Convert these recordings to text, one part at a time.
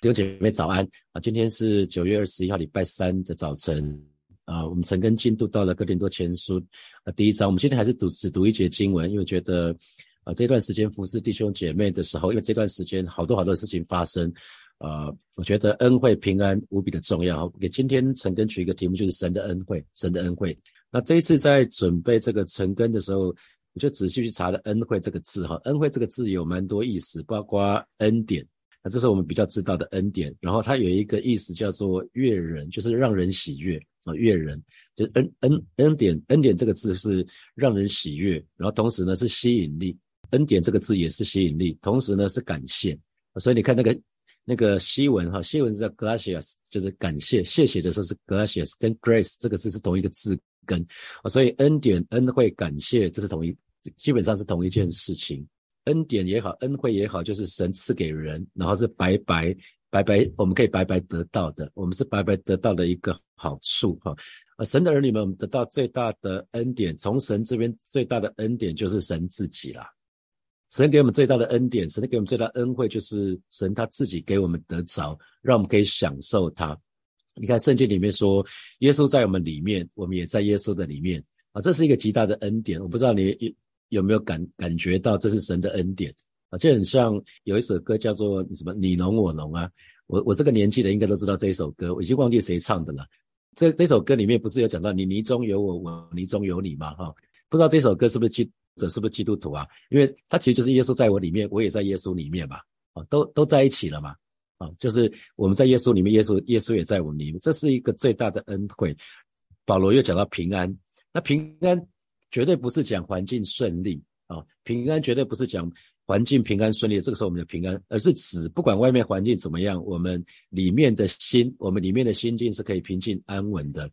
弟兄姐妹早安啊！今天是九月二十一号，礼拜三的早晨啊。我们陈根进度到了哥林多前书啊第一章。我们今天还是读只读一节经文，因为觉得啊这段时间服侍弟兄姐妹的时候，因为这段时间好多好多事情发生啊，我觉得恩惠平安无比的重要。给今天陈根取一个题目，就是神的恩惠，神的恩惠。那这一次在准备这个陈根的时候，我就仔细去查了“恩惠”这个字哈，“恩惠”这个字有蛮多意思，包括恩典。那这是我们比较知道的恩典，然后它有一个意思叫做悦人，就是让人喜悦啊，悦人。就是恩恩恩典恩典这个字是让人喜悦，然后同时呢是吸引力，恩典这个字也是吸引力，同时呢是感谢，所以你看那个那个西文哈，西文是叫 gracious，就是感谢，谢谢的时候是 gracious，跟 grace 这个字是同一个字根。啊，所以恩典恩惠感谢这是同一基本上是同一件事情。恩典也好，恩惠也好，就是神赐给人，然后是白白白白，我们可以白白得到的，我们是白白得到的一个好处哈。呃，神的儿女们，我们得到最大的恩典，从神这边最大的恩典就是神自己啦。神给我们最大的恩典，神给我们最大的恩惠，就是神他自己给我们得着，让我们可以享受他。你看圣经里面说，耶稣在我们里面，我们也在耶稣的里面啊，这是一个极大的恩典。我不知道你有没有感感觉到这是神的恩典啊？就很像有一首歌叫做什么你侬我侬啊。我我这个年纪的应该都知道这一首歌，我已经忘记谁唱的了。这这首歌里面不是有讲到你泥中有我，我泥中有你吗？哈，不知道这首歌是不是基者是不是基督徒啊？因为他其实就是耶稣在我里面，我也在耶稣里面嘛，啊，都都在一起了嘛，啊，就是我们在耶稣里面，耶稣耶稣也在我们里面，这是一个最大的恩惠。保罗又讲到平安，那平安。绝对不是讲环境顺利啊，平安绝对不是讲环境平安顺利，这个时候我们的平安，而是指不管外面环境怎么样，我们里面的心，我们里面的心境是可以平静安稳的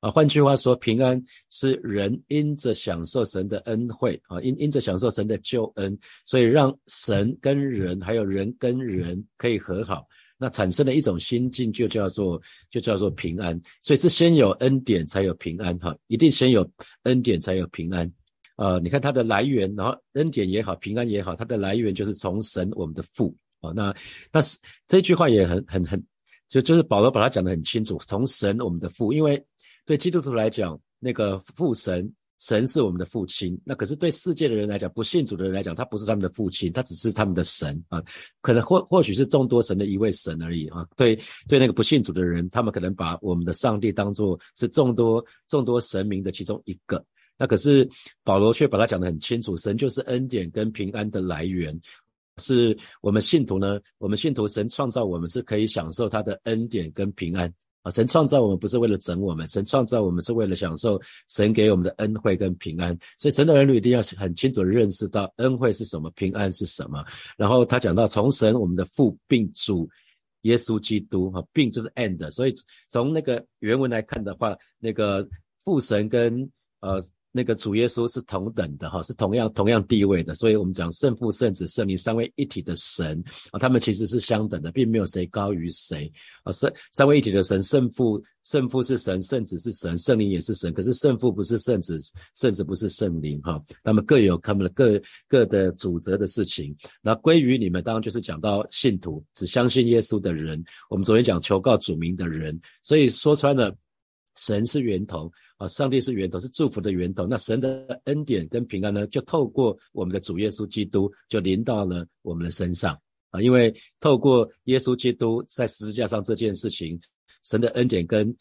啊。换句话说，平安是人因着享受神的恩惠啊，因因着享受神的救恩，所以让神跟人还有人跟人可以和好。那产生的一种心境就叫做就叫做平安，所以是先有恩典才有平安哈，一定先有恩典才有平安啊！你看它的来源，然后恩典也好，平安也好，它的来源就是从神我们的父啊。那那是这句话也很很很，就就是保罗把它讲得很清楚，从神我们的父，因为对基督徒来讲，那个父神。神是我们的父亲，那可是对世界的人来讲，不信主的人来讲，他不是他们的父亲，他只是他们的神啊。可能或或许是众多神的一位神而已啊。对对，那个不信主的人，他们可能把我们的上帝当作是众多众多神明的其中一个。那可是保罗却把他讲得很清楚，神就是恩典跟平安的来源，是我们信徒呢，我们信徒神创造我们是可以享受他的恩典跟平安。啊神创造我们不是为了整我们，神创造我们是为了享受神给我们的恩惠跟平安。所以神的儿女一定要很清楚的认识到恩惠是什么，平安是什么。然后他讲到从神我们的父并主耶稣基督，哈，并就是 and。所以从那个原文来看的话，那个父神跟呃。那个主耶稣是同等的哈，是同样同样地位的，所以我们讲圣父、圣子、圣灵三位一体的神啊，他们其实是相等的，并没有谁高于谁啊。三三位一体的神，圣父圣父是神，圣子是神，圣灵也是神。可是圣父不是圣子，圣子不是圣灵哈，他们各有他们的各各的主责的事情。那归于你们，当然就是讲到信徒，只相信耶稣的人。我们昨天讲求告主名的人，所以说穿了，神是源头。啊，上帝是源头，是祝福的源头。那神的恩典跟平安呢，就透过我们的主耶稣基督，就临到了我们的身上啊。因为透过耶稣基督在十字架上这件事情，神的恩典跟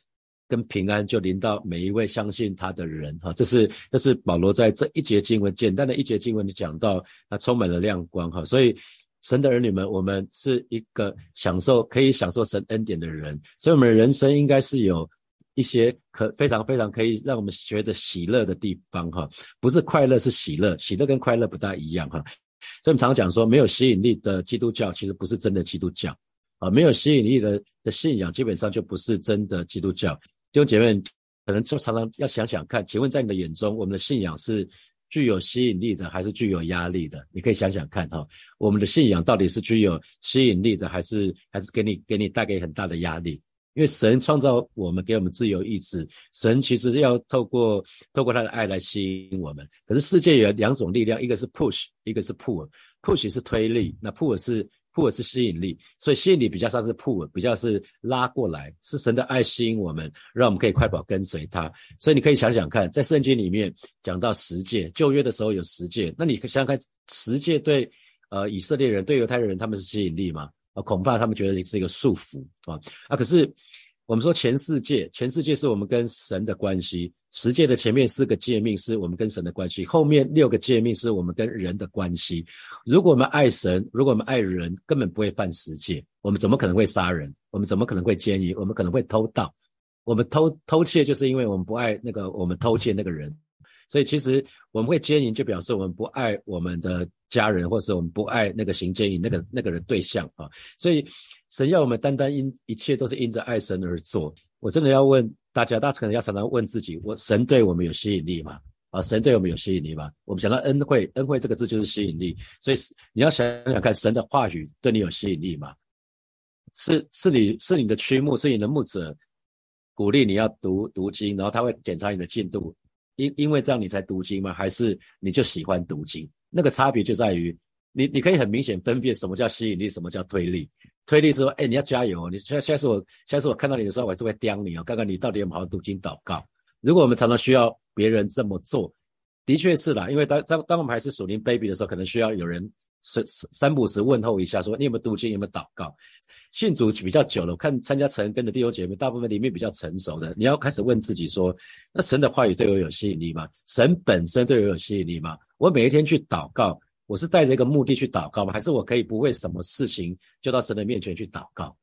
跟平安就临到每一位相信他的人哈。这是这是保罗在这一节经文简单的一节经文就讲到，那充满了亮光哈。所以神的儿女们，我们是一个享受可以享受神恩典的人，所以我们人生应该是有。一些可非常非常可以让我们觉得喜乐的地方哈，不是快乐是喜乐，喜乐跟快乐不大一样哈。所以我们常讲说，没有吸引力的基督教其实不是真的基督教啊，没有吸引力的的信仰基本上就不是真的基督教。弟兄姐妹可能就常常要想想看，请问在你的眼中，我们的信仰是具有吸引力的还是具有压力的？你可以想想看哈，我们的信仰到底是具有吸引力的，还是还是给你给你带给很大的压力？因为神创造我们，给我们自由意志。神其实要透过透过他的爱来吸引我们。可是世界有两种力量，一个是 push，一个是 pull。push 是推力，那 pull 是 pull 是吸引力，所以吸引力比较像是 pull，比较是拉过来，是神的爱吸引我们，让我们可以快跑跟随他。所以你可以想想看，在圣经里面讲到十诫，旧约的时候有十诫，那你想想看，十诫对呃以色列人、对犹太人他们是吸引力吗？啊，恐怕他们觉得是一个束缚啊啊！可是我们说前四界，前四界是我们跟神的关系。十诫的前面四个诫命是我们跟神的关系，后面六个诫命是我们跟人的关系。如果我们爱神，如果我们爱人，根本不会犯十诫。我们怎么可能会杀人？我们怎么可能会奸淫？我们可能会偷盗？我们偷偷窃，就是因为我们不爱那个我们偷窃那个人。所以其实我们会奸淫，就表示我们不爱我们的家人，或是我们不爱那个行奸淫那个那个人对象啊。所以神要我们单单因一切都是因着爱神而做。我真的要问。大家，大家可能要常常问自己：我神对我们有吸引力吗？啊，神对我们有吸引力吗？我们讲到恩惠，恩惠这个字就是吸引力，所以你要想想看，神的话语对你有吸引力吗？是是你是你的驱目，是你的牧者鼓励你要读读经，然后他会检查你的进度，因因为这样你才读经吗？还是你就喜欢读经？那个差别就在于你你可以很明显分辨什么叫吸引力，什么叫推力。推力是说：“哎，你要加油！你下下次我下次我看到你的时候，我还是会刁你哦，看看你到底有没有读经祷告。如果我们常常需要别人这么做，的确是啦，因为当当当我们还是属灵 baby 的时候，可能需要有人三三不时问候一下，说你有没有读经，有没有祷告。信主比较久了，我看参加成人跟的弟兄姐妹，大部分里面比较成熟的，你要开始问自己说：那神的话语对我有吸引力吗？神本身对我有吸引力吗？我每一天去祷告。”我是带着一个目的去祷告吗？还是我可以不为什么事情就到神的面前去祷告？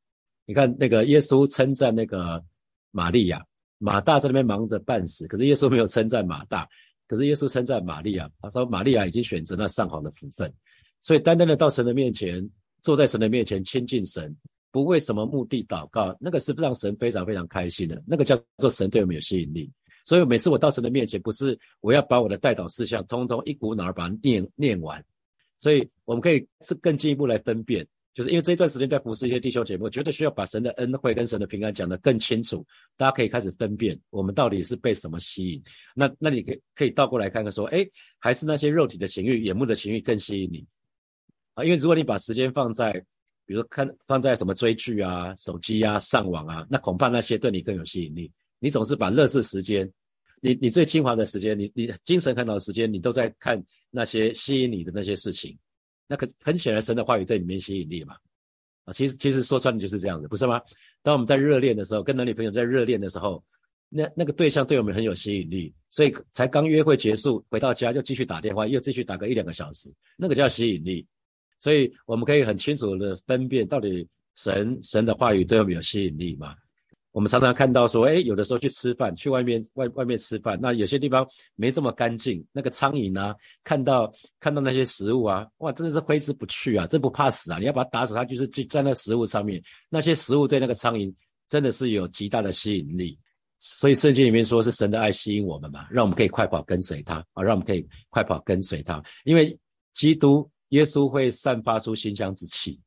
你看那个耶稣称赞那个玛利亚，马大在那边忙着半死，可是耶稣没有称赞马大，可是耶稣称赞玛利亚，他说玛利亚已经选择了上好的福分。所以单单的到神的面前，坐在神的面前亲近神，不为什么目的祷告，那个是让神非常非常开心的，那个叫做神对我们有吸引力。所以每次我到神的面前，不是我要把我的代祷事项通通一股脑儿把它念念完。所以我们可以是更进一步来分辨，就是因为这一段时间在服侍一些弟兄姐妹，觉得需要把神的恩惠跟神的平安讲得更清楚，大家可以开始分辨我们到底是被什么吸引。那那你可以可以倒过来看看说，哎，还是那些肉体的情欲、眼目的情欲更吸引你啊？因为如果你把时间放在，比如说看放在什么追剧啊、手机啊、上网啊，那恐怕那些对你更有吸引力。你总是把乐视时间，你你最精华的时间，你你精神很好的时间，你都在看。那些吸引你的那些事情，那可很显然，神的话语对你没吸引力嘛？啊，其实其实说穿了就是这样子，不是吗？当我们在热恋的时候，跟男女朋友在热恋的时候，那那个对象对我们很有吸引力，所以才刚约会结束，回到家就继续打电话，又继续打个一两个小时，那个叫吸引力。所以我们可以很清楚的分辨，到底神神的话语对我们有吸引力吗？我们常常看到说，哎，有的时候去吃饭，去外面外外面吃饭，那有些地方没这么干净，那个苍蝇啊，看到看到那些食物啊，哇，真的是挥之不去啊，这不怕死啊！你要把它打死，它就是就在食物上面，那些食物对那个苍蝇真的是有极大的吸引力。所以圣经里面说是神的爱吸引我们嘛，让我们可以快跑跟随他啊，让我们可以快跑跟随他，因为基督耶稣会散发出馨香之气。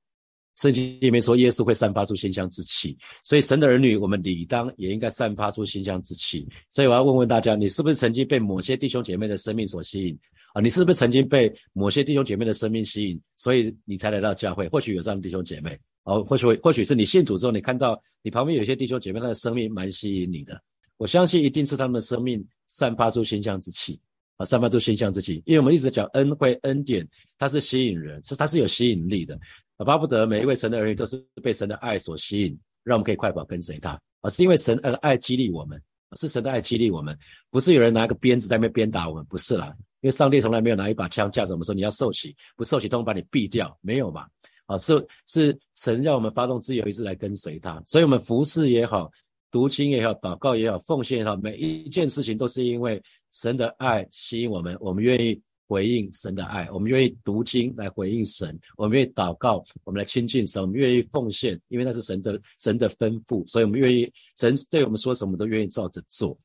圣经里面说，耶稣会散发出馨香之气，所以神的儿女，我们理当也应该散发出馨香之气。所以我要问问大家，你是不是曾经被某些弟兄姐妹的生命所吸引啊？你是不是曾经被某些弟兄姐妹的生命吸引，所以你才来到教会？或许有这样的弟兄姐妹哦，或许或许是你信主之后，你看到你旁边有些弟兄姐妹，他的生命蛮吸引你的。我相信一定是他们的生命散发出馨香之气啊，散发出馨香之气。因为我们一直讲恩惠恩典，它是吸引人，是它是有吸引力的。巴不得每一位神的儿女都是被神的爱所吸引，让我们可以快跑跟随他。啊是因为神的爱激励我们，是神的爱激励我们，不是有人拿一个鞭子在那边鞭打我们，不是啦。因为上帝从来没有拿一把枪架着我们说你要受洗，不受洗都把你毙掉，没有嘛？啊，是是神让我们发动自由意志来跟随他，所以我们服侍也好，读经也好，祷告也好，奉献也好，每一件事情都是因为神的爱吸引我们，我们愿意。回应神的爱，我们愿意读经来回应神，我们愿意祷告，我们来亲近神，我们愿意奉献，因为那是神的神的吩咐，所以我们愿意神对我们说什么都愿意照着做。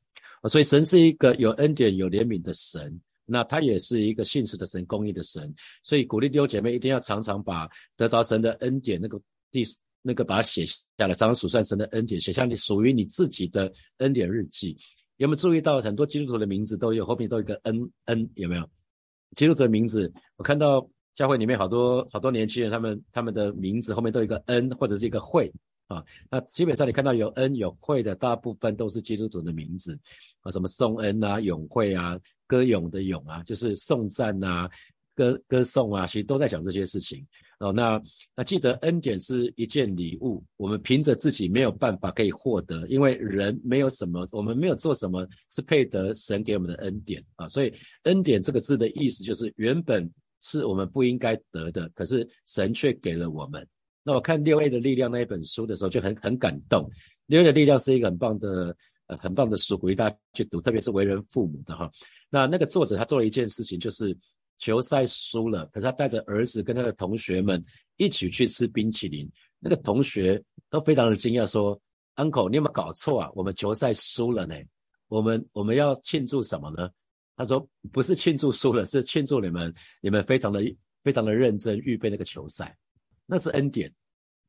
所以神是一个有恩典、有怜悯的神，那他也是一个信实的神、公义的神。所以鼓励弟兄姐妹一定要常常把得着神的恩典那个第那个把它写下来，常常数算神的恩典，写下你属于你自己的恩典日记。有没有注意到很多基督徒的名字都有后面都有一个恩恩？有没有？基督徒的名字，我看到教会里面好多好多年轻人，他们他们的名字后面都有一个恩或者是一个会啊。那基本上你看到有恩有会的，大部分都是基督徒的名字啊，什么颂恩啊、永会啊、歌咏的咏啊，就是颂赞啊、歌歌颂啊，其实都在讲这些事情哦。那那记得恩典是一件礼物，我们凭着自己没有办法可以获得，因为人没有什么，我们没有做什么是配得神给我们的恩典啊。所以恩典这个字的意思就是原本。是我们不应该得的，可是神却给了我们。那我看六 A 的力量那一本书的时候，就很很感动。六 A 的力量是一个很棒的呃很棒的书，鼓励大家去读，特别是为人父母的哈。那那个作者他做了一件事情，就是球赛输了，可是他带着儿子跟他的同学们一起去吃冰淇淋。那个同学都非常的惊讶，说：“Uncle，你有没有搞错啊？我们球赛输了呢，我们我们要庆祝什么呢？”他说：“不是庆祝输了，是庆祝你们，你们非常的非常的认真预备那个球赛，那是恩典。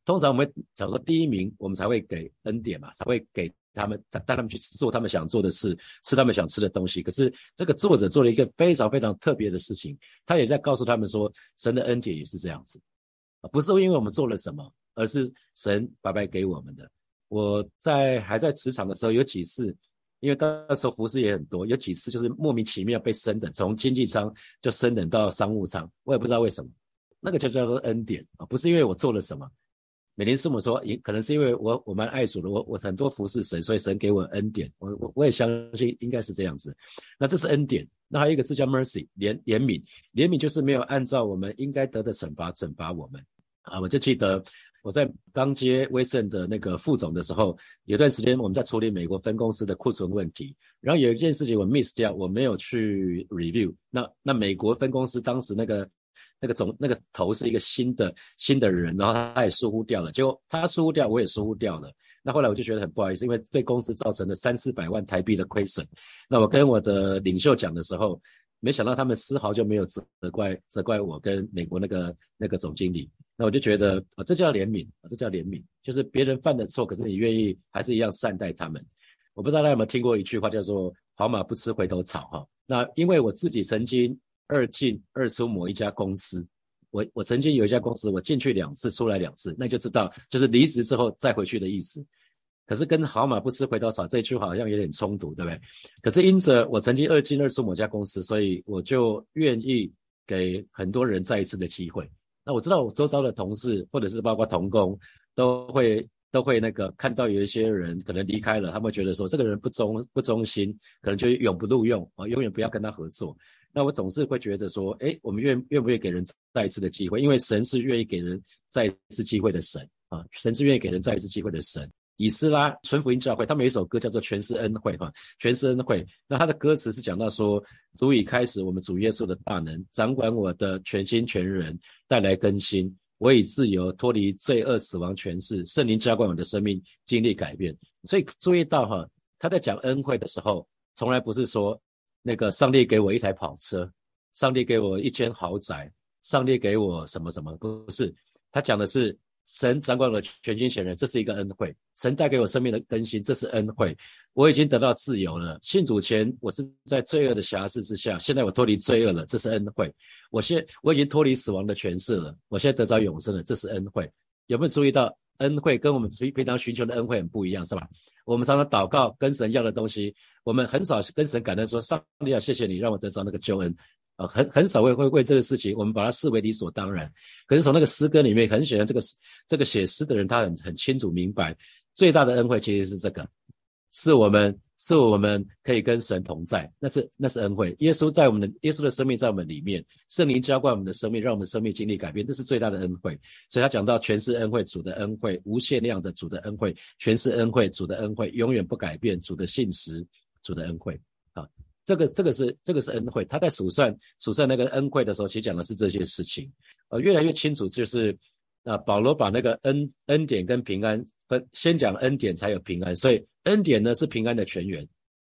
通常我们假如说第一名，我们才会给恩典嘛，才会给他们带带他们去做他们想做的事，吃他们想吃的东西。可是这个作者做了一个非常非常特别的事情，他也在告诉他们说，神的恩典也是这样子，不是因为我们做了什么，而是神白白给我们的。我在还在职场的时候，有几次。”因为那时服饰也很多，有几次就是莫名其妙被升等，从经济舱就升等到商务舱，我也不知道为什么。那个就叫做恩典啊，不是因为我做了什么。美林师母说，也可能是因为我我蛮爱主的，我我很多服侍神，所以神给我恩典。我我我也相信应该是这样子。那这是恩典。那还有一个字叫 mercy，怜怜悯，怜悯就是没有按照我们应该得的惩罚惩罚我们啊。我就记得。我在刚接威盛的那个副总的时候，有段时间我们在处理美国分公司的库存问题，然后有一件事情我 miss 掉，我没有去 review。那那美国分公司当时那个那个总那个头是一个新的新的人，然后他也疏忽掉了，结果他疏忽掉，我也疏忽掉了。那后来我就觉得很不好意思，因为对公司造成了三四百万台币的亏损。那我跟我的领袖讲的时候，没想到他们丝毫就没有责怪责怪我跟美国那个那个总经理。那我就觉得啊，这叫怜悯啊，这叫怜悯，就是别人犯的错，可是你愿意还是一样善待他们。我不知道大家有没有听过一句话，叫做“好马不吃回头草”哈。那因为我自己曾经二进二出某一家公司，我我曾经有一家公司，我进去两次，出来两次，那就知道就是离职之后再回去的意思。可是跟“好马不吃回头草”这句话好像有点冲突，对不对？可是因着我曾经二进二出某家公司，所以我就愿意给很多人再一次的机会。那我知道我周遭的同事或者是包括同工都会都会那个看到有一些人可能离开了，他们觉得说这个人不忠不忠心，可能就永不录用啊，永远不要跟他合作。那我总是会觉得说，哎，我们愿愿不愿意给人再一次的机会？因为神是愿意给人再一次机会的神啊，神是愿意给人再一次机会的神。以斯拉纯福音教会，他们有一首歌叫做《全是恩惠》哈，全是恩惠。那他的歌词是讲到说，足以开始我们主耶稣的大能，掌管我的全心全人，带来更新。我已自由，脱离罪恶、死亡权势，圣灵浇灌我的生命，经历改变。所以注意到哈，他在讲恩惠的时候，从来不是说那个上帝给我一台跑车，上帝给我一间豪宅，上帝给我什么什么，不是，他讲的是。神掌管了全心全人，这是一个恩惠。神带给我生命的更新，这是恩惠。我已经得到自由了。信主前，我是在罪恶的辖制之下，现在我脱离罪恶了，这是恩惠。我现我已经脱离死亡的权势了，我现在得着永生了，这是恩惠。有没有注意到恩惠跟我们平平常寻求的恩惠很不一样，是吧？我们常常祷告跟神要的东西，我们很少跟神感恩说：上帝啊，谢谢你让我得到那个救恩。啊，很很少会会为这个事情，我们把它视为理所当然。可是从那个诗歌里面，很显然，这个这个写诗的人他很很清楚明白，最大的恩惠其实是这个，是我们是我们可以跟神同在，那是那是恩惠。耶稣在我们的耶稣的生命在我们里面，圣灵浇灌我们的生命，让我们生命经历改变，这是最大的恩惠。所以他讲到全是恩惠，主的恩惠，无限量的主的恩惠，全是恩惠，主的恩惠，永远不改变，主的信实，主的恩惠啊。这个这个是这个是恩惠，他在数算数算那个恩惠的时候，其实讲的是这些事情，呃，越来越清楚，就是啊，保罗把那个恩恩典跟平安分，先讲恩典才有平安，所以恩典呢是平安的泉源，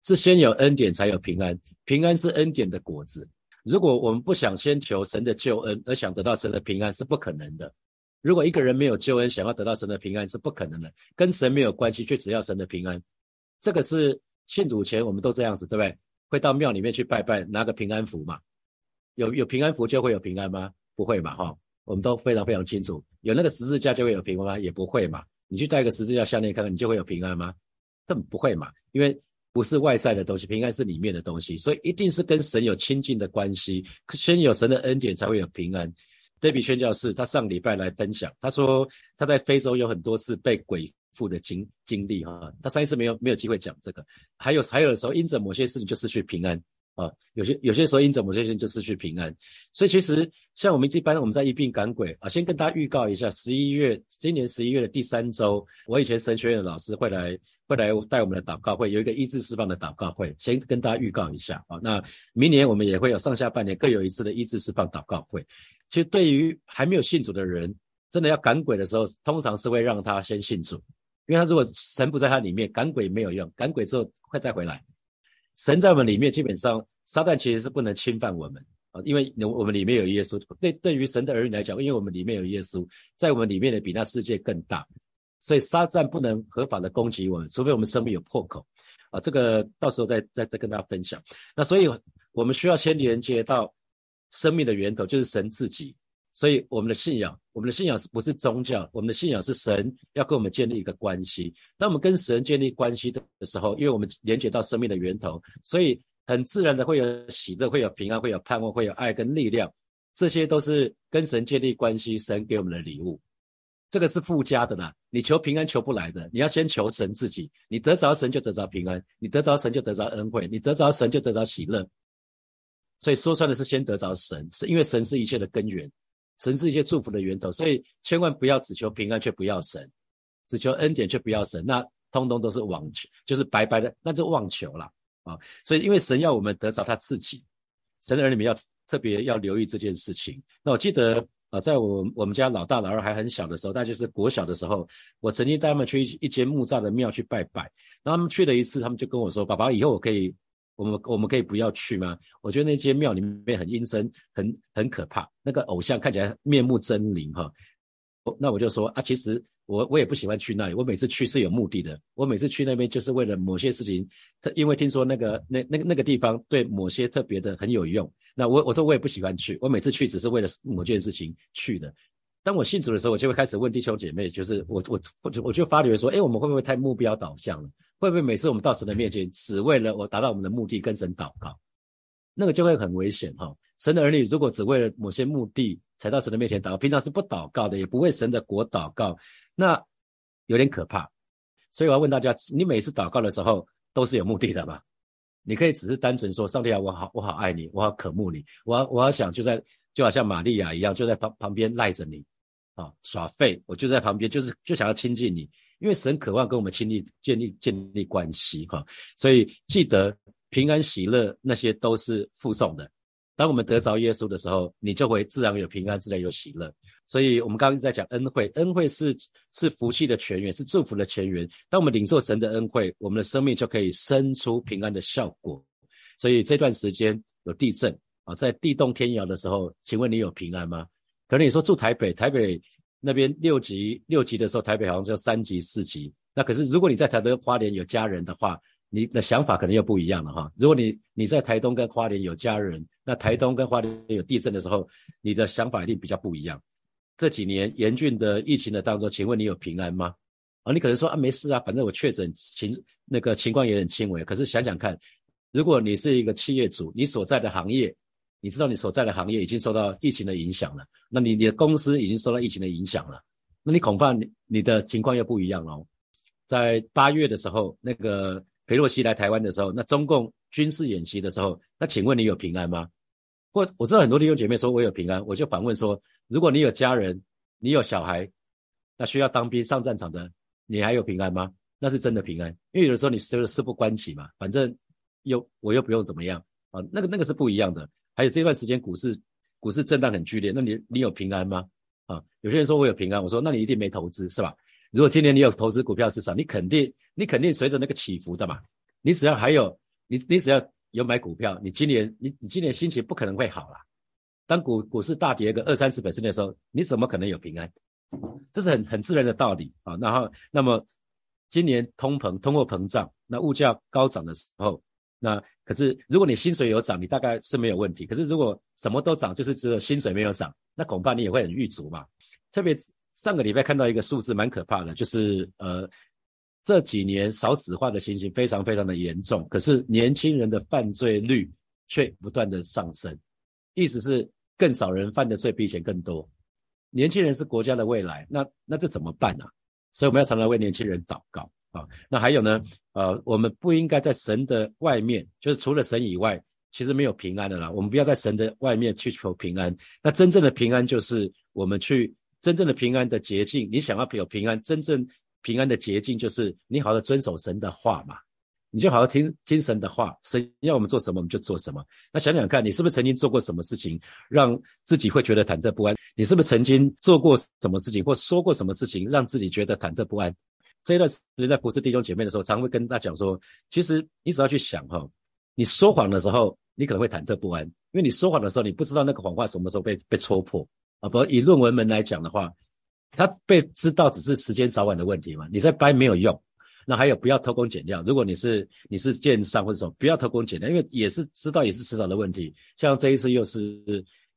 是先有恩典才有平安，平安是恩典的果子。如果我们不想先求神的救恩，而想得到神的平安，是不可能的。如果一个人没有救恩，想要得到神的平安，是不可能的。跟神没有关系，却只要神的平安，这个是信主前我们都这样子，对不对？会到庙里面去拜拜，拿个平安符嘛？有有平安符就会有平安吗？不会嘛哈，我们都非常非常清楚，有那个十字架就会有平安吗？也不会嘛。你去戴个十字架项链看看，你就会有平安吗？根本不会嘛，因为不是外在的东西，平安是里面的东西，所以一定是跟神有亲近的关系，先有神的恩典才会有平安。德比宣教士他上礼拜来分享，他说他在非洲有很多次被鬼附的经经历哈，他上一次没有没有机会讲这个，还有还有的时候因着某些事情就失去平安。啊，有些有些时候因着某些事情就失去平安，所以其实像我们一般我们在一病赶鬼啊，先跟大家预告一下，十一月今年十一月的第三周，我以前神学院的老师会来会来带我们的祷告会，有一个医治释放的祷告会，先跟大家预告一下啊。那明年我们也会有上下半年各有一次的医治释放祷告会。其实对于还没有信主的人，真的要赶鬼的时候，通常是会让他先信主，因为他如果神不在他里面，赶鬼没有用，赶鬼之后会再回来。神在我们里面，基本上撒旦其实是不能侵犯我们啊，因为我们里面有耶稣。对，对于神的儿女来讲，因为我们里面有耶稣，在我们里面的比那世界更大，所以撒旦不能合法的攻击我们，除非我们生命有破口啊。这个到时候再再再跟大家分享。那所以我们需要先连接到生命的源头，就是神自己。所以我们的信仰，我们的信仰是不是宗教？我们的信仰是神要跟我们建立一个关系。当我们跟神建立关系的时候，因为我们连接到生命的源头，所以很自然的会有喜乐，会有平安，会有盼望，会有爱跟力量。这些都是跟神建立关系，神给我们的礼物。这个是附加的啦，你求平安求不来的，你要先求神自己。你得着神就得着平安，你得着神就得着恩惠，你得着神就得着喜乐。所以说穿的是先得着神，是因为神是一切的根源。神是一些祝福的源头，所以千万不要只求平安却不要神，只求恩典却不要神，那通通都是妄求，就是白白的，那就妄求了啊！所以因为神要我们得着他自己，神的儿女们要特别要留意这件事情。那我记得在我我们家老大老二还很小的时候，大就是国小的时候，我曾经带他们去一间木栅的庙去拜拜，然后他们去了一次，他们就跟我说：“爸爸，以后我可以。”我们我们可以不要去吗？我觉得那间庙里面很阴森，很很可怕。那个偶像看起来面目狰狞哈。那我就说啊，其实我我也不喜欢去那里。我每次去是有目的的。我每次去那边就是为了某些事情，他因为听说那个那那个那个地方对某些特别的很有用。那我我说我也不喜欢去。我每次去只是为了某件事情去的。当我信主的时候，我就会开始问弟兄姐妹，就是我我我就我就发觉说，哎，我们会不会太目标导向了？会不会每次我们到神的面前，只为了我达到我们的目的跟神祷告？那个就会很危险哈。神的儿女如果只为了某些目的才到神的面前祷告，平常是不祷告的，也不为神的国祷告，那有点可怕。所以我要问大家，你每次祷告的时候都是有目的的吧？你可以只是单纯说，上帝啊，我好我好爱你，我好渴慕你，我我要想就在就好像玛利亚一样，就在旁旁边赖着你。啊，耍废，我就在旁边，就是就想要亲近你，因为神渴望跟我们亲密建立建立关系，哈，所以记得平安喜乐那些都是附送的。当我们得着耶稣的时候，你就会自然有平安，自然有喜乐。所以我们刚刚一直在讲恩惠，恩惠是是福气的泉源，是祝福的泉源。当我们领受神的恩惠，我们的生命就可以生出平安的效果。所以这段时间有地震啊，在地动天摇的时候，请问你有平安吗？可能你说住台北，台北那边六级六级的时候，台北好像就三级四级。那可是如果你在台东花莲有家人的话，你的想法可能又不一样了哈。如果你你在台东跟花莲有家人，那台东跟花莲有地震的时候，你的想法一定比较不一样。这几年严峻的疫情的当中，请问你有平安吗？啊，你可能说啊没事啊，反正我确诊情那个情况也很轻微。可是想想看，如果你是一个企业主，你所在的行业。你知道你所在的行业已经受到疫情的影响了，那你你的公司已经受到疫情的影响了，那你恐怕你你的情况又不一样了。在八月的时候，那个裴洛西来台湾的时候，那中共军事演习的时候，那请问你有平安吗？或我知道很多弟兄姐妹说我有平安，我就反问说，如果你有家人，你有小孩，那需要当兵上战场的，你还有平安吗？那是真的平安，因为有的时候你就是事不关己嘛，反正又我又不用怎么样啊，那个那个是不一样的。还有这段时间股市股市震荡很剧烈，那你你有平安吗？啊，有些人说我有平安，我说那你一定没投资是吧？如果今年你有投资股票市场，你肯定你肯定随着那个起伏的嘛。你只要还有你你只要有买股票，你今年你你今年心情不可能会好啦。当股股市大跌个二三十百分的时候，你怎么可能有平安？这是很很自然的道理啊。然后那么今年通膨通货膨胀，那物价高涨的时候。那可是如果你薪水有涨，你大概是没有问题。可是如果什么都涨，就是只有薪水没有涨，那恐怕你也会很郁卒嘛。特别上个礼拜看到一个数字蛮可怕的，就是呃这几年少子化的情形非常非常的严重，可是年轻人的犯罪率却不断的上升，意思是更少人犯的罪比以前更多。年轻人是国家的未来，那那这怎么办呢？所以我们要常常为年轻人祷告啊。那还有呢？呃，我们不应该在神的外面，就是除了神以外，其实没有平安的啦。我们不要在神的外面去求平安。那真正的平安就是我们去真正的平安的捷径。你想要有平安，真正平安的捷径就是你好好遵守神的话嘛。你就好好听听神的话，神要我们做什么，我们就做什么。那想想看，你是不是曾经做过什么事情，让自己会觉得忐忑不安？你是不是曾经做过什么事情，或说过什么事情，让自己觉得忐忑不安？这一段时间在服侍弟兄姐妹的时候，常会跟大家讲说，其实你只要去想哈，你说谎的时候，你可能会忐忑不安，因为你说谎的时候，你不知道那个谎话什么时候被被戳破啊。不以论文门来讲的话，他被知道只是时间早晚的问题嘛，你在掰没有用。那还有不要偷工减料。如果你是你是建商或者什么，不要偷工减料，因为也是知道也是迟早的问题。像这一次又是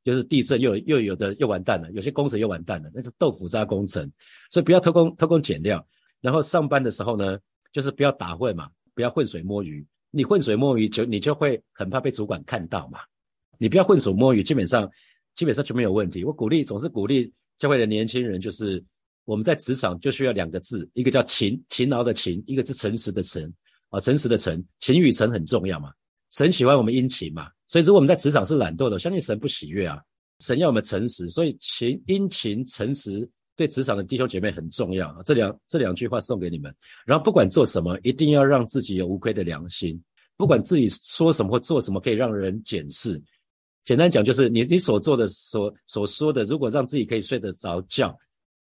又是地震，又又有的又完蛋了，有些工程又完蛋了，那是豆腐渣工程。所以不要偷工偷工减料。然后上班的时候呢，就是不要打混嘛，不要浑水摸鱼。你浑水摸鱼就你就会很怕被主管看到嘛。你不要浑水摸鱼，基本上基本上就没有问题。我鼓励总是鼓励教会的年轻人就是。我们在职场就需要两个字，一个叫勤，勤劳的勤，一个是诚实的诚，啊，诚实的诚，勤与诚很重要嘛。神喜欢我们殷勤嘛，所以如果我们在职场是懒惰的，相信神不喜悦啊。神要我们诚实，所以勤、殷勤、诚实对职场的弟兄姐妹很重要啊。这两这两句话送给你们，然后不管做什么，一定要让自己有无愧的良心，不管自己说什么或做什么，可以让人检视。简单讲就是你你所做的所所说的，如果让自己可以睡得着觉。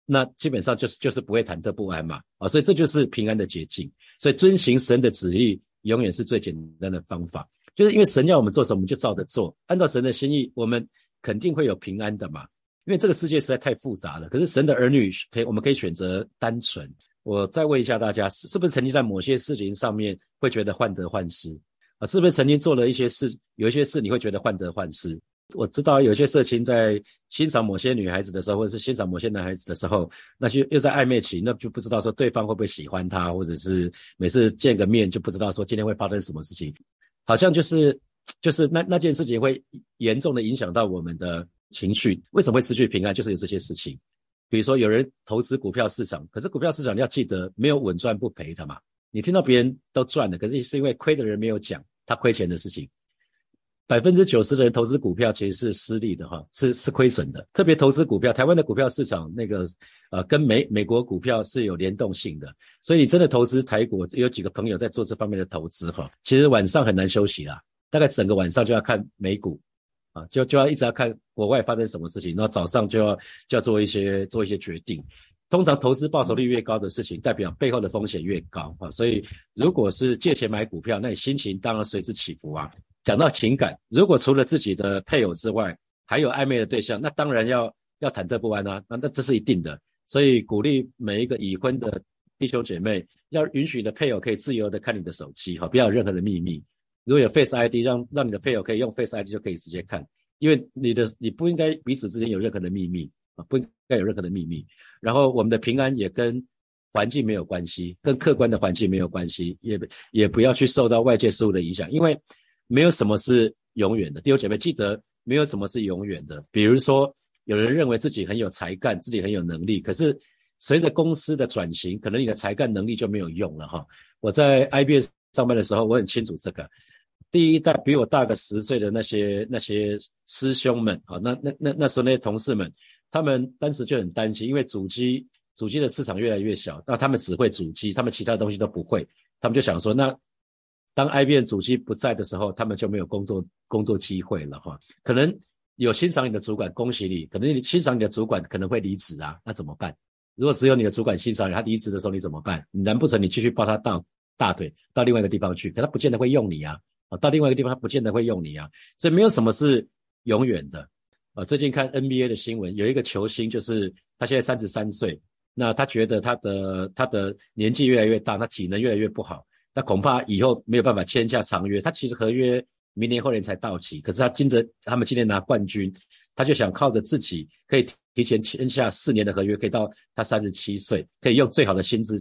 那基本上就是就是不会忐忑不安嘛，啊，所以这就是平安的捷径。所以遵行神的旨意，永远是最简单的方法。就是因为神要我们做什么，我们就照着做，按照神的心意，我们肯定会有平安的嘛。因为这个世界实在太复杂了。可是神的儿女可以，我们可以选择单纯。我再问一下大家，是不是曾经在某些事情上面会觉得患得患失啊？是不是曾经做了一些事，有一些事你会觉得患得患失？我知道有些社青在欣赏某些女孩子的时候，或者是欣赏某些男孩子的时候，那就又在暧昧期，那就不知道说对方会不会喜欢他，或者是每次见个面就不知道说今天会发生什么事情，好像就是就是那那件事情会严重的影响到我们的情绪。为什么会失去平安？就是有这些事情，比如说有人投资股票市场，可是股票市场你要记得没有稳赚不赔的嘛。你听到别人都赚了，可是是因为亏的人没有讲他亏钱的事情。百分之九十的人投资股票其实是失利的哈，是是亏损的。特别投资股票，台湾的股票市场那个呃，跟美美国股票是有联动性的，所以你真的投资台股，有几个朋友在做这方面的投资哈。其实晚上很难休息啦，大概整个晚上就要看美股啊，就就要一直要看国外发生什么事情，然后早上就要就要做一些做一些决定。通常投资报酬率越高的事情，代表背后的风险越高啊。所以如果是借钱买股票，那你心情当然随之起伏啊。讲到情感，如果除了自己的配偶之外，还有暧昧的对象，那当然要要忐忑不安啊。那那这是一定的。所以鼓励每一个已婚的弟兄姐妹，要允许你的配偶可以自由的看你的手机，哈，不要有任何的秘密。如果有 Face ID，让让你的配偶可以用 Face ID 就可以直接看，因为你的你不应该彼此之间有任何的秘密啊，不应该有任何的秘密。然后我们的平安也跟环境没有关系，跟客观的环境没有关系，也也不要去受到外界事物的影响，因为。没有什么是永远的，弟兄姐妹记得，没有什么是永远的。比如说，有人认为自己很有才干，自己很有能力，可是随着公司的转型，可能你的才干能力就没有用了哈。我在 IBS 上班的时候，我很清楚这个。第一代比我大个十岁的那些那些师兄们啊，那那那那时候那些同事们，他们当时就很担心，因为主机主机的市场越来越小，那他们只会主机，他们其他东西都不会，他们就想说那。当 IBM 主机不在的时候，他们就没有工作工作机会了哈。可能有欣赏你的主管，恭喜你；可能你欣赏你的主管可能会离职啊，那怎么办？如果只有你的主管欣赏你，他离职的时候你怎么办？难不成你继续抱他大大腿到另外一个地方去？可他不见得会用你啊，啊，到另外一个地方他不见得会用你啊。所以没有什么是永远的啊。最近看 NBA 的新闻，有一个球星就是他现在三十三岁，那他觉得他的他的年纪越来越大，他体能越来越不好。那恐怕以后没有办法签下长约。他其实合约明年后年才到期，可是他今着他们今年拿冠军，他就想靠着自己可以提前签下四年的合约，可以到他三十七岁，可以用最好的薪资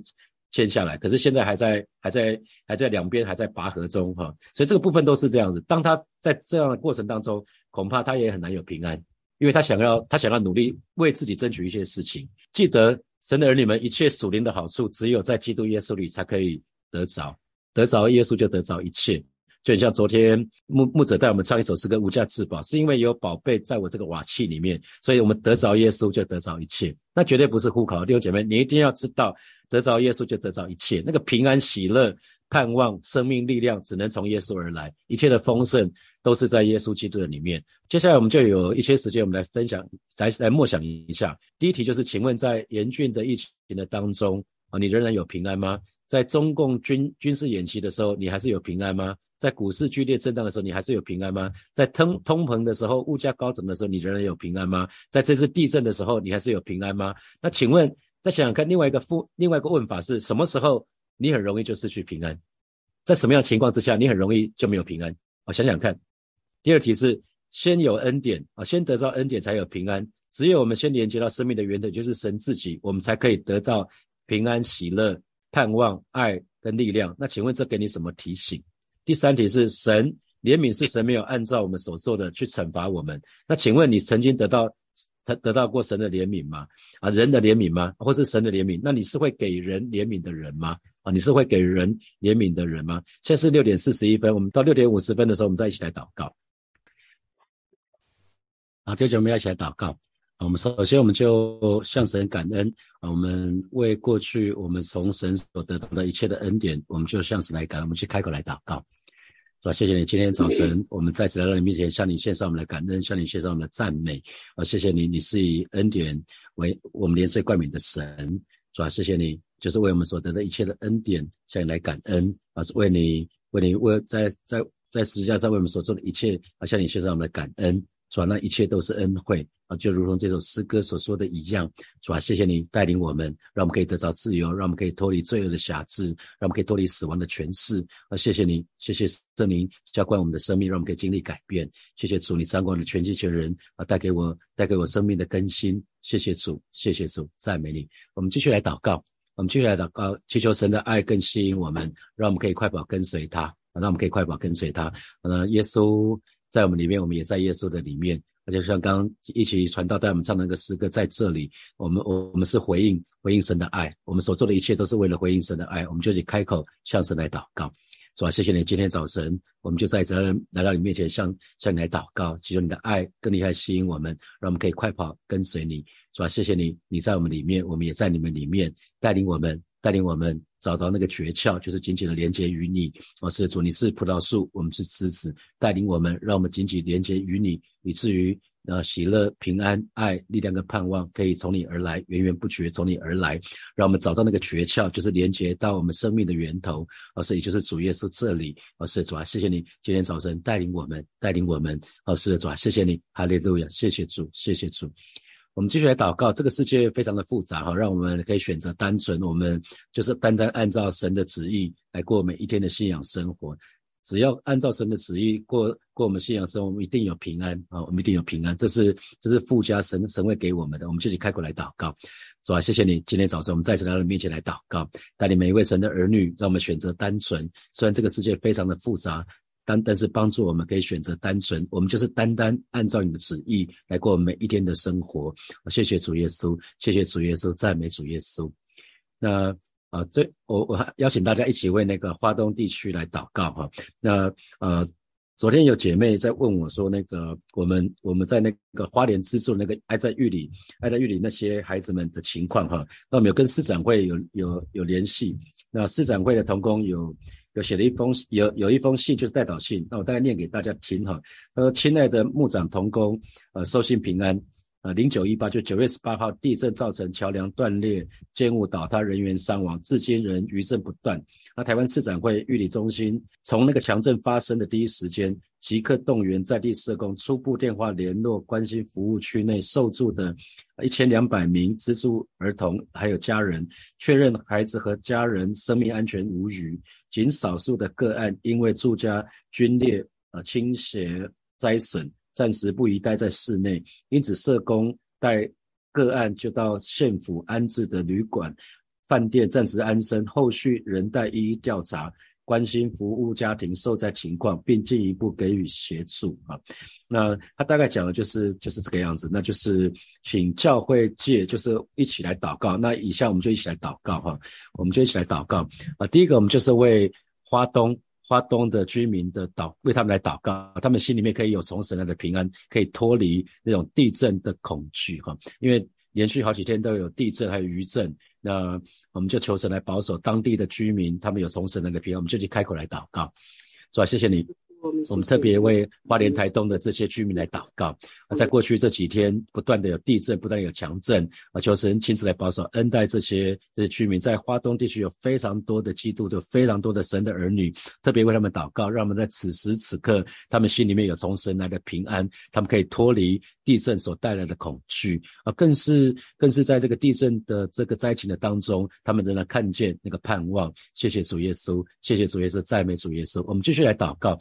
签下来。可是现在还在还在还在两边还在拔河中哈，所以这个部分都是这样子。当他在这样的过程当中，恐怕他也很难有平安，因为他想要他想要努力为自己争取一些事情。记得神的儿女们，一切属灵的好处，只有在基督耶稣里才可以得着。得着耶稣就得着一切，就像昨天牧牧者带我们唱一首诗歌《无价之宝》，是因为有宝贝在我这个瓦器里面，所以我们得着耶稣就得着一切。那绝对不是糊口，弟兄姐妹，你一定要知道，得着耶稣就得着一切。那个平安、喜乐、盼望、生命力量，只能从耶稣而来，一切的丰盛都是在耶稣基督的里面。接下来我们就有一些时间，我们来分享，来来默想一下。第一题就是，请问在严峻的疫情的当中啊，你仍然有平安吗？在中共军军事演习的时候，你还是有平安吗？在股市剧烈震荡的时候，你还是有平安吗？在通通膨的时候，物价高涨的时候，你仍然有平安吗？在这次地震的时候，你还是有平安吗？那请问，再想想看，另外一个复另外一个问法是什么时候你很容易就失去平安？在什么样的情况之下，你很容易就没有平安？啊想想看。第二题是先有恩典啊，先得到恩典才有平安。只有我们先连接到生命的源头，就是神自己，我们才可以得到平安喜乐。盼望爱跟力量，那请问这给你什么提醒？第三题是神怜悯是神没有按照我们所做的去惩罚我们，那请问你曾经得到得得到过神的怜悯吗？啊，人的怜悯吗？或是神的怜悯？那你是会给人怜悯的人吗？啊，你是会给人怜悯的人吗？现在是六点四十一分，我们到六点五十分的时候，我们再一起来祷告。好，弟兄们要一起来祷告。我们首先我们就向神感恩啊，我们为过去我们从神所得到的一切的恩典，我们就向神来感恩，我们去开口来祷告，是吧？谢谢你，今天早晨我们再次来到你面前，向你献上我们的感恩，向你献上我们的赞美啊！谢谢你，你是以恩典为我们连岁冠冕的神，是吧？谢谢你，就是为我们所得的一切的恩典向你来感恩啊！为你为你为在在在十字架上为我们所做的一切啊，向你献上我们的感恩。是吧？那一切都是恩惠啊，就如同这首诗歌所说的一样，是吧？谢谢你带领我们，让我们可以得到自由，让我们可以脱离罪恶的辖制，让我们可以脱离死亡的权势啊！谢谢你，谢谢圣灵浇灌我们的生命，让我们可以经历改变。谢谢主，你掌管的全地全人啊，带给我带给我生命的更新。谢谢主，谢谢主，赞美你。我们继续来祷告，我们继续来祷告，祈求神的爱更吸引我们，让我们可以快跑跟随他，啊让我们可以快跑跟随他。呃，耶稣。在我们里面，我们也在耶稣的里面。而且像刚刚一起传道带我们唱的那个诗歌，在这里，我们我我们是回应回应神的爱，我们所做的一切都是为了回应神的爱。我们就去开口向神来祷告，是吧？谢谢你，今天早晨我们就在这来到你面前，向向你来祷告，祈求你的爱更厉害吸引我们，让我们可以快跑跟随你，是吧？谢谢你，你在我们里面，我们也在你们里面，带领我们，带领我们。找到那个诀窍，就是紧紧的连接于你。哦，是主，你是葡萄树，我们是枝子，带领我们，让我们紧紧连接于你，以至于呃喜乐、平安、爱、力量跟盼望可以从你而来，源源不绝从你而来。让我们找到那个诀窍，就是连接到我们生命的源头。哦，是，也就是主耶稣这里。哦，是主啊，谢谢你今天早晨带领我们，带领我们。哦，是主啊，谢谢你，哈利路亚，谢谢主，谢谢主。我们继续来祷告，这个世界非常的复杂哈，让我们可以选择单纯，我们就是单单按照神的旨意来过每一天的信仰生活。只要按照神的旨意过过我们信仰生活，我们一定有平安啊，我们一定有平安。这是这是附加神神会给我们的，我们自己开口来祷告，是吧？谢谢你，今天早晨我们再次来到你面前来祷告，带领每一位神的儿女，让我们选择单纯。虽然这个世界非常的复杂。但但是帮助我们可以选择单纯，我们就是单单按照你的旨意来过每一天的生活。谢谢主耶稣，谢谢主耶稣，赞美主耶稣。那啊，这我我邀请大家一起为那个华东地区来祷告哈。那呃，昨天有姐妹在问我说，那个我们我们在那个花莲资助那个爱在狱里爱在狱里那些孩子们的情况哈。那我们有跟市长会有有有联系，那市长会的同工有。有写了一封有有一封信，就是代祷信。那我大概念给大家听哈。他说：“亲爱的牧长同工，呃，收信平安。呃，零九一八就九月十八号地震造成桥梁断裂、建物倒塌、人员伤亡，至今仍余震不断。那台湾市展会预理中心从那个强震发生的第一时间，即刻动员在地社工，初步电话联络关心服务区内受助的一千两百名资助儿童还有家人，确认孩子和家人生命安全无虞。仅少数的个案因为住家龟裂、呃倾斜、灾损。暂时不宜待在室内，因此社工带个案就到县府安置的旅馆、饭店暂时安身，后续仍待一一调查，关心服务家庭受灾情况，并进一步给予协助啊。那他大概讲的就是就是这个样子，那就是请教会界就是一起来祷告。那以下我们就一起来祷告哈，我们就一起来祷告啊。第一个我们就是为花东。花东的居民的祷为他们来祷告，他们心里面可以有从神来的平安，可以脱离那种地震的恐惧哈。因为连续好几天都有地震还有余震，那我们就求神来保守当地的居民，他们有从神来的平安，我们就去开口来祷告，是吧？谢谢你。我们特别为花莲台东的这些居民来祷告啊，在过去这几天不断的有地震，不断有强震啊，求神亲自来保守恩待这些这些居民。在花东地区有非常多的基督，有非常多的神的儿女，特别为他们祷告，让我们在此时此刻，他们心里面有从神来的平安，他们可以脱离地震所带来的恐惧啊，更是更是在这个地震的这个灾情的当中，他们仍然看见那个盼望。谢谢主耶稣，谢谢主耶稣，赞美主耶稣。我们继续来祷告。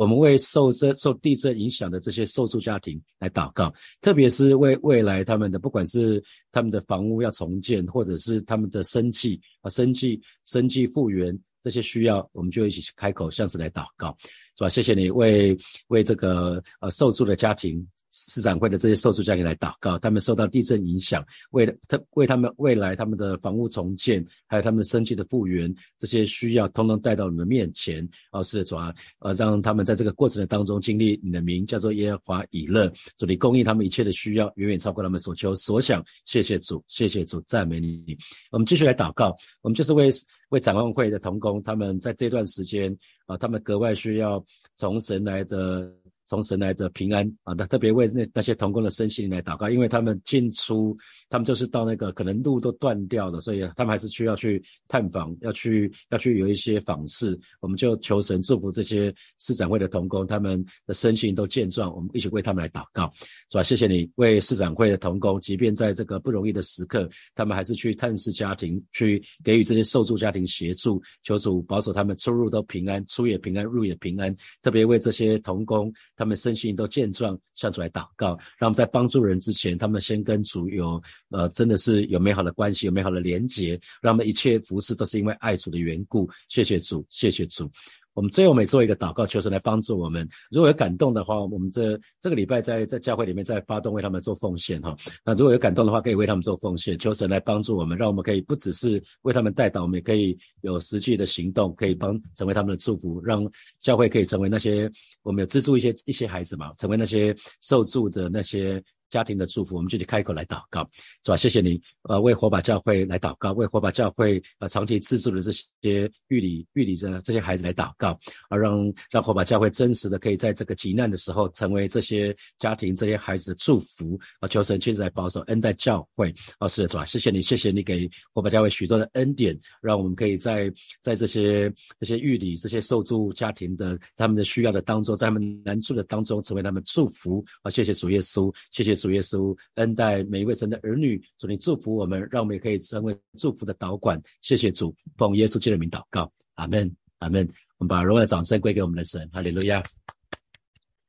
我们为受这受地震影响的这些受助家庭来祷告，特别是为未来他们的不管是他们的房屋要重建，或者是他们的生计啊生计生计复原这些需要，我们就一起开口向神来祷告，是吧？谢谢你为为这个呃受助的家庭。市长会的这些受助家庭来祷告，他们受到地震影响，为了他为他们未来他们的房屋重建，还有他们的生计的复原，这些需要通通带到你的面前。哦，是的，主啊，呃，让他们在这个过程的当中经历你的名，叫做耶和华以勒，主你供应他们一切的需要，远远超过他们所求所想。谢谢主，谢谢主，赞美你。我们继续来祷告，我们就是为为展望会的同工，他们在这段时间啊，他们格外需要从神来的。从神来的平安啊，那特别为那那些童工的身心来祷告，因为他们进出，他们就是到那个可能路都断掉了，所以他们还是需要去探访，要去要去有一些访视。我们就求神祝福这些市展会的童工，他们的身心都健壮。我们一起为他们来祷告，是吧？谢谢你为市展会的童工，即便在这个不容易的时刻，他们还是去探视家庭，去给予这些受助家庭协助。求主保守他们出入都平安，出也平安，入也平安。特别为这些童工。他们身心都健壮，向主来祷告，让我们在帮助人之前，他们先跟主有呃，真的是有美好的关系，有美好的连结，让我们一切服侍都是因为爱主的缘故。谢谢主，谢谢主。我们最后每做一个祷告，求神来帮助我们。如果有感动的话，我们这这个礼拜在在教会里面在发动为他们做奉献哈。那如果有感动的话，可以为他们做奉献，求神来帮助我们，让我们可以不只是为他们带祷，我们也可以有实际的行动，可以帮成为他们的祝福，让教会可以成为那些我们有资助一些一些孩子嘛，成为那些受助的那些。家庭的祝福，我们就去开口来祷告，是吧？谢谢你，呃，为火把教会来祷告，为火把教会呃长期资助的这些狱里狱里的这些孩子来祷告，而让让火把教会真实的可以在这个急难的时候，成为这些家庭这些孩子的祝福啊！求神亲自来保守恩待教会啊！是的，是吧？谢谢你，谢谢你给火把教会许多的恩典，让我们可以在在这些这些狱里这些受助家庭的他们的需要的当中，在他们难处的当中，成为他们祝福啊！谢谢主耶稣，谢谢。主耶稣恩待每一位神的儿女，主你祝福我们，让我们也可以成为祝福的导管。谢谢主，奉耶稣基督的名祷告，阿门，阿门。我们把荣耀掌声归给我们的神，哈利路亚。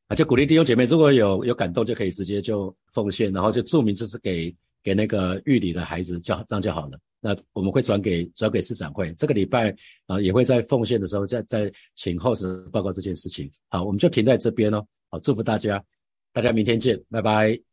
啊，就鼓励弟兄姐妹，如果有有感动，就可以直接就奉献，然后就注明这是给给那个狱里的孩子，就这样就好了。那我们会转给转给市长会，这个礼拜啊也会在奉献的时候再再请后时报告这件事情。好，我们就停在这边哦。好，祝福大家，大家明天见，拜拜。